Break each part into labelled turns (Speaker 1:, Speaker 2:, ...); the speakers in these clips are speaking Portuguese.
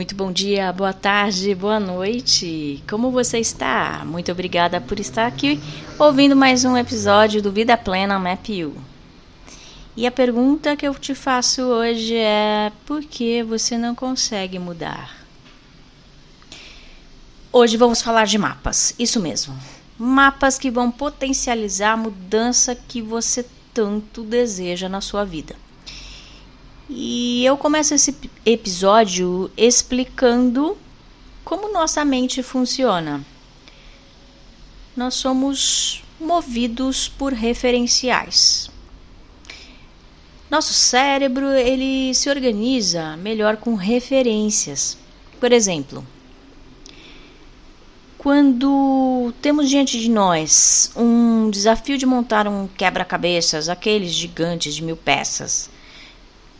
Speaker 1: Muito bom dia, boa tarde, boa noite. Como você está? Muito obrigada por estar aqui ouvindo mais um episódio do Vida Plena Map You. E a pergunta que eu te faço hoje é: por que você não consegue mudar? Hoje vamos falar de mapas, isso mesmo. Mapas que vão potencializar a mudança que você tanto deseja na sua vida. E eu começo esse episódio explicando como nossa mente funciona. Nós somos movidos por referenciais. Nosso cérebro, ele se organiza melhor com referências. Por exemplo, quando temos diante de nós um desafio de montar um quebra-cabeças, aqueles gigantes de mil peças,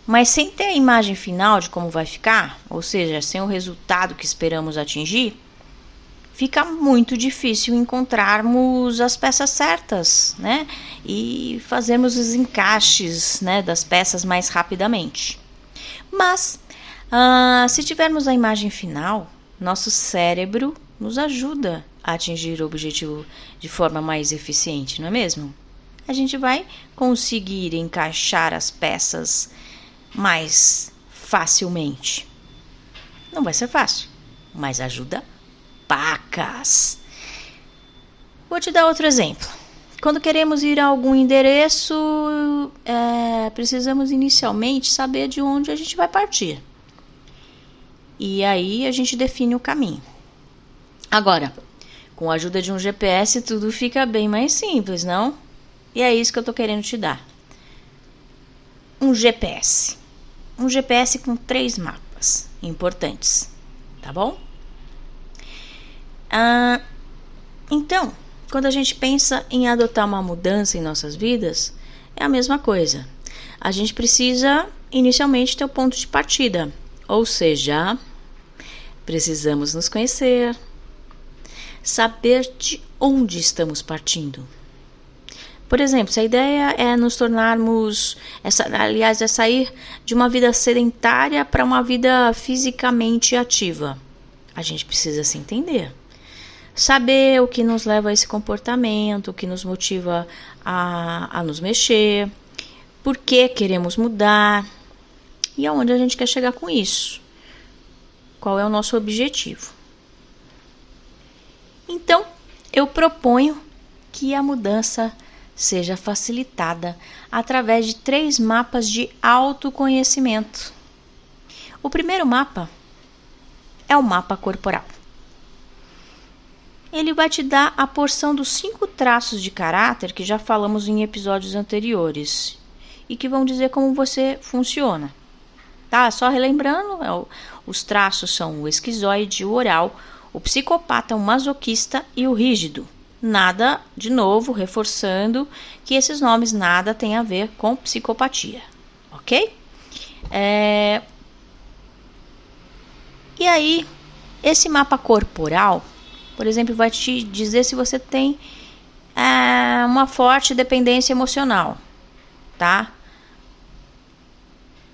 Speaker 1: mas sem ter a imagem final de como vai ficar, ou seja, sem o resultado que esperamos atingir, fica muito difícil encontrarmos as peças certas, né? E fazermos os encaixes, né, das peças mais rapidamente. Mas, ah, se tivermos a imagem final, nosso cérebro nos ajuda a atingir o objetivo de forma mais eficiente, não é mesmo? A gente vai conseguir encaixar as peças mais facilmente. Não vai ser fácil, mas ajuda pacas. Vou te dar outro exemplo. Quando queremos ir a algum endereço, é, precisamos inicialmente saber de onde a gente vai partir. E aí a gente define o caminho. Agora, com a ajuda de um GPS, tudo fica bem mais simples, não? E é isso que eu estou querendo te dar. Um GPS um GPS com três mapas importantes, tá bom? Ah, então, quando a gente pensa em adotar uma mudança em nossas vidas, é a mesma coisa. A gente precisa inicialmente ter o ponto de partida, ou seja, precisamos nos conhecer, saber de onde estamos partindo. Por exemplo, se a ideia é nos tornarmos, essa, aliás, é sair de uma vida sedentária para uma vida fisicamente ativa, a gente precisa se entender. Saber o que nos leva a esse comportamento, o que nos motiva a, a nos mexer, por que queremos mudar e aonde a gente quer chegar com isso. Qual é o nosso objetivo? Então, eu proponho que a mudança seja facilitada através de três mapas de autoconhecimento. O primeiro mapa é o mapa corporal. Ele vai te dar a porção dos cinco traços de caráter que já falamos em episódios anteriores e que vão dizer como você funciona. Tá? Só relembrando, é os traços são o esquizoide, o oral, o psicopata, o masoquista e o rígido nada, de novo, reforçando que esses nomes nada tem a ver com psicopatia, ok? É... E aí, esse mapa corporal, por exemplo, vai te dizer se você tem é, uma forte dependência emocional, tá?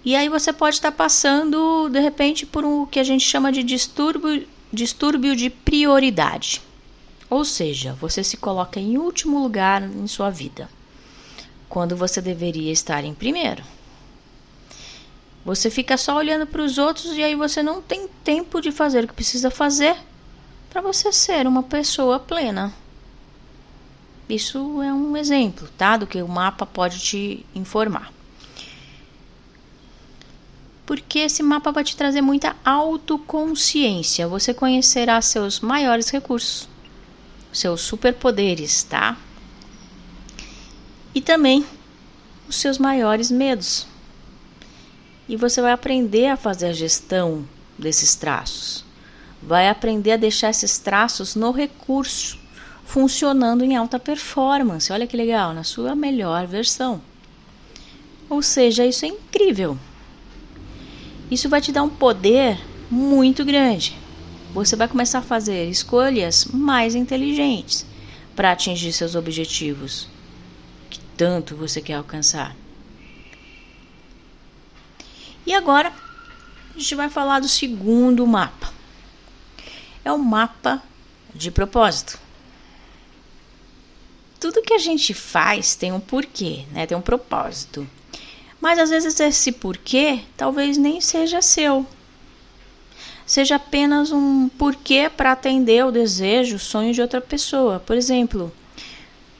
Speaker 1: E aí você pode estar passando, de repente, por o um, que a gente chama de distúrbio, distúrbio de prioridade. Ou seja, você se coloca em último lugar em sua vida, quando você deveria estar em primeiro. Você fica só olhando para os outros e aí você não tem tempo de fazer o que precisa fazer para você ser uma pessoa plena. Isso é um exemplo, tá? Do que o mapa pode te informar. Porque esse mapa vai te trazer muita autoconsciência. Você conhecerá seus maiores recursos seus superpoderes, tá? E também os seus maiores medos. E você vai aprender a fazer a gestão desses traços. Vai aprender a deixar esses traços no recurso, funcionando em alta performance. Olha que legal, na sua melhor versão. Ou seja, isso é incrível. Isso vai te dar um poder muito grande você vai começar a fazer escolhas mais inteligentes para atingir seus objetivos que tanto você quer alcançar. E agora, a gente vai falar do segundo mapa. É o mapa de propósito. Tudo que a gente faz tem um porquê, né? Tem um propósito. Mas às vezes esse porquê talvez nem seja seu. Seja apenas um porquê para atender o desejo, o sonho de outra pessoa. Por exemplo,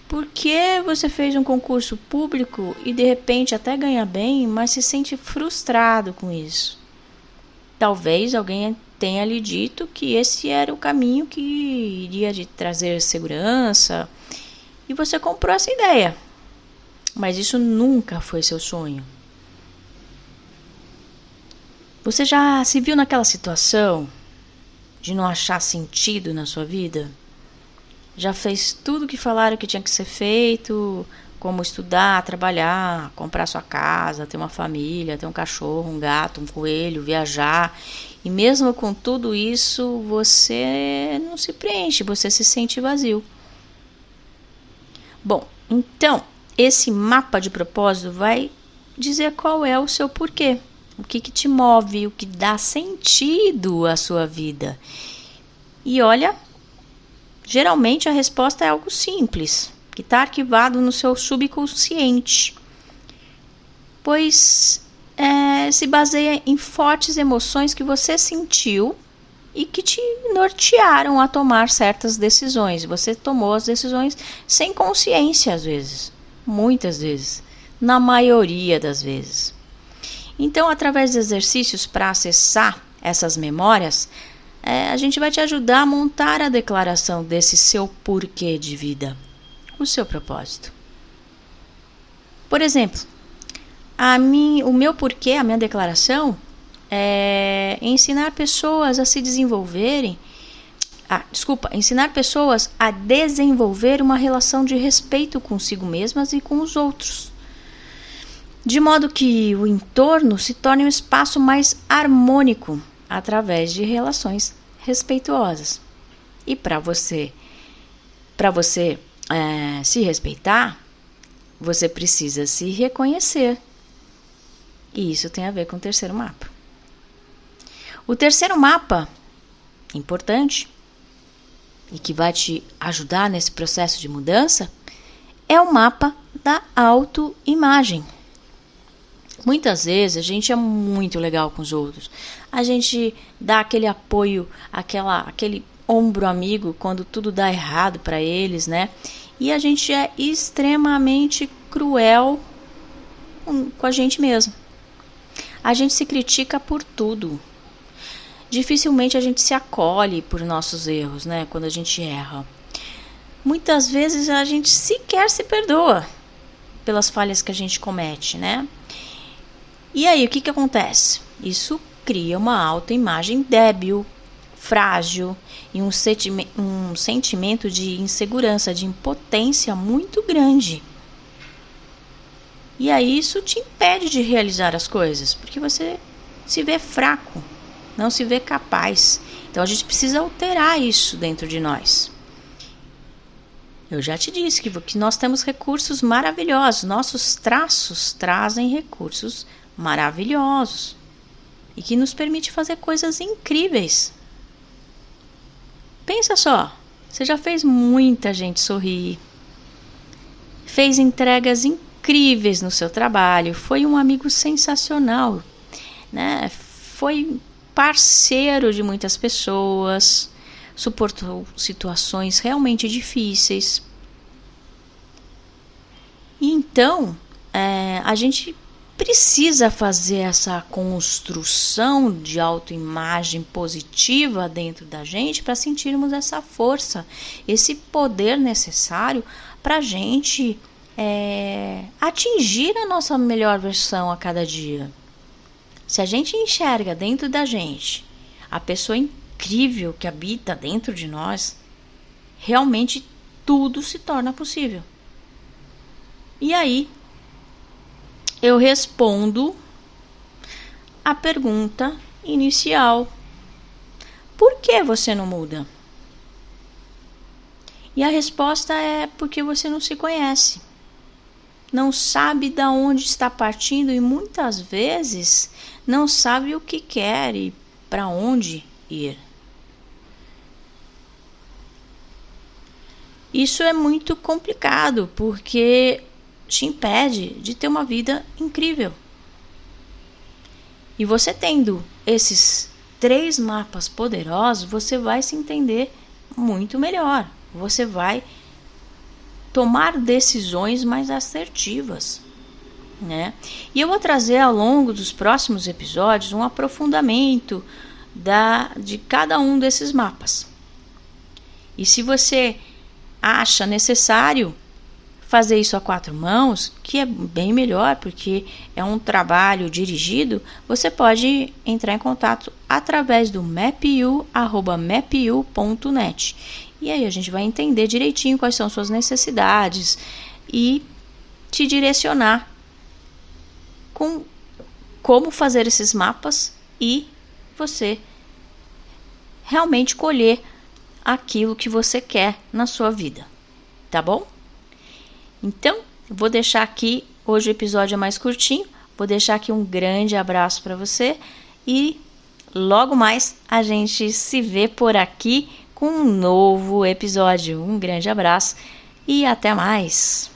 Speaker 1: por que você fez um concurso público e de repente até ganha bem, mas se sente frustrado com isso? Talvez alguém tenha lhe dito que esse era o caminho que iria lhe trazer segurança e você comprou essa ideia. Mas isso nunca foi seu sonho. Você já se viu naquela situação de não achar sentido na sua vida? Já fez tudo que falaram que tinha que ser feito, como estudar, trabalhar, comprar sua casa, ter uma família, ter um cachorro, um gato, um coelho, viajar. E mesmo com tudo isso, você não se preenche, você se sente vazio. Bom, então, esse mapa de propósito vai dizer qual é o seu porquê o que, que te move, o que dá sentido à sua vida. E olha, geralmente a resposta é algo simples, que está arquivado no seu subconsciente, pois é, se baseia em fortes emoções que você sentiu e que te nortearam a tomar certas decisões. Você tomou as decisões sem consciência, às vezes, muitas vezes, na maioria das vezes. Então, através de exercícios para acessar essas memórias, é, a gente vai te ajudar a montar a declaração desse seu porquê de vida, o seu propósito. Por exemplo, a mim, o meu porquê, a minha declaração é ensinar pessoas a se desenvolverem. Ah, desculpa, ensinar pessoas a desenvolver uma relação de respeito consigo mesmas e com os outros de modo que o entorno se torne um espaço mais harmônico através de relações respeituosas. E para você, para você é, se respeitar, você precisa se reconhecer. E isso tem a ver com o terceiro mapa. O terceiro mapa, importante, e que vai te ajudar nesse processo de mudança, é o mapa da autoimagem. Muitas vezes a gente é muito legal com os outros. A gente dá aquele apoio, aquela, aquele ombro amigo quando tudo dá errado para eles, né? E a gente é extremamente cruel com, a gente mesmo. A gente se critica por tudo. Dificilmente a gente se acolhe por nossos erros, né? Quando a gente erra. Muitas vezes a gente sequer se perdoa pelas falhas que a gente comete, né? E aí, o que, que acontece? Isso cria uma autoimagem débil, frágil e um, sentime um sentimento de insegurança, de impotência muito grande. E aí isso te impede de realizar as coisas, porque você se vê fraco, não se vê capaz. Então a gente precisa alterar isso dentro de nós. Eu já te disse que, que nós temos recursos maravilhosos, nossos traços trazem recursos maravilhosos e que nos permite fazer coisas incríveis. Pensa só, você já fez muita gente sorrir, fez entregas incríveis no seu trabalho, foi um amigo sensacional, né? Foi parceiro de muitas pessoas, suportou situações realmente difíceis. E então, é, a gente precisa fazer essa construção de autoimagem positiva dentro da gente para sentirmos essa força, esse poder necessário para a gente é, atingir a nossa melhor versão a cada dia. Se a gente enxerga dentro da gente a pessoa incrível que habita dentro de nós, realmente tudo se torna possível. E aí eu respondo a pergunta inicial: Por que você não muda? E a resposta é porque você não se conhece. Não sabe de onde está partindo e muitas vezes não sabe o que quer e para onde ir. Isso é muito complicado porque te impede de ter uma vida incrível. E você tendo esses três mapas poderosos, você vai se entender muito melhor. Você vai tomar decisões mais assertivas, né? E eu vou trazer ao longo dos próximos episódios um aprofundamento da de cada um desses mapas. E se você acha necessário fazer isso a quatro mãos, que é bem melhor porque é um trabalho dirigido, você pode entrar em contato através do mapu@mapu.net. E aí a gente vai entender direitinho quais são suas necessidades e te direcionar com como fazer esses mapas e você realmente colher aquilo que você quer na sua vida, tá bom? Então, vou deixar aqui, hoje o episódio é mais curtinho, vou deixar aqui um grande abraço para você e logo mais a gente se vê por aqui com um novo episódio. Um grande abraço e até mais!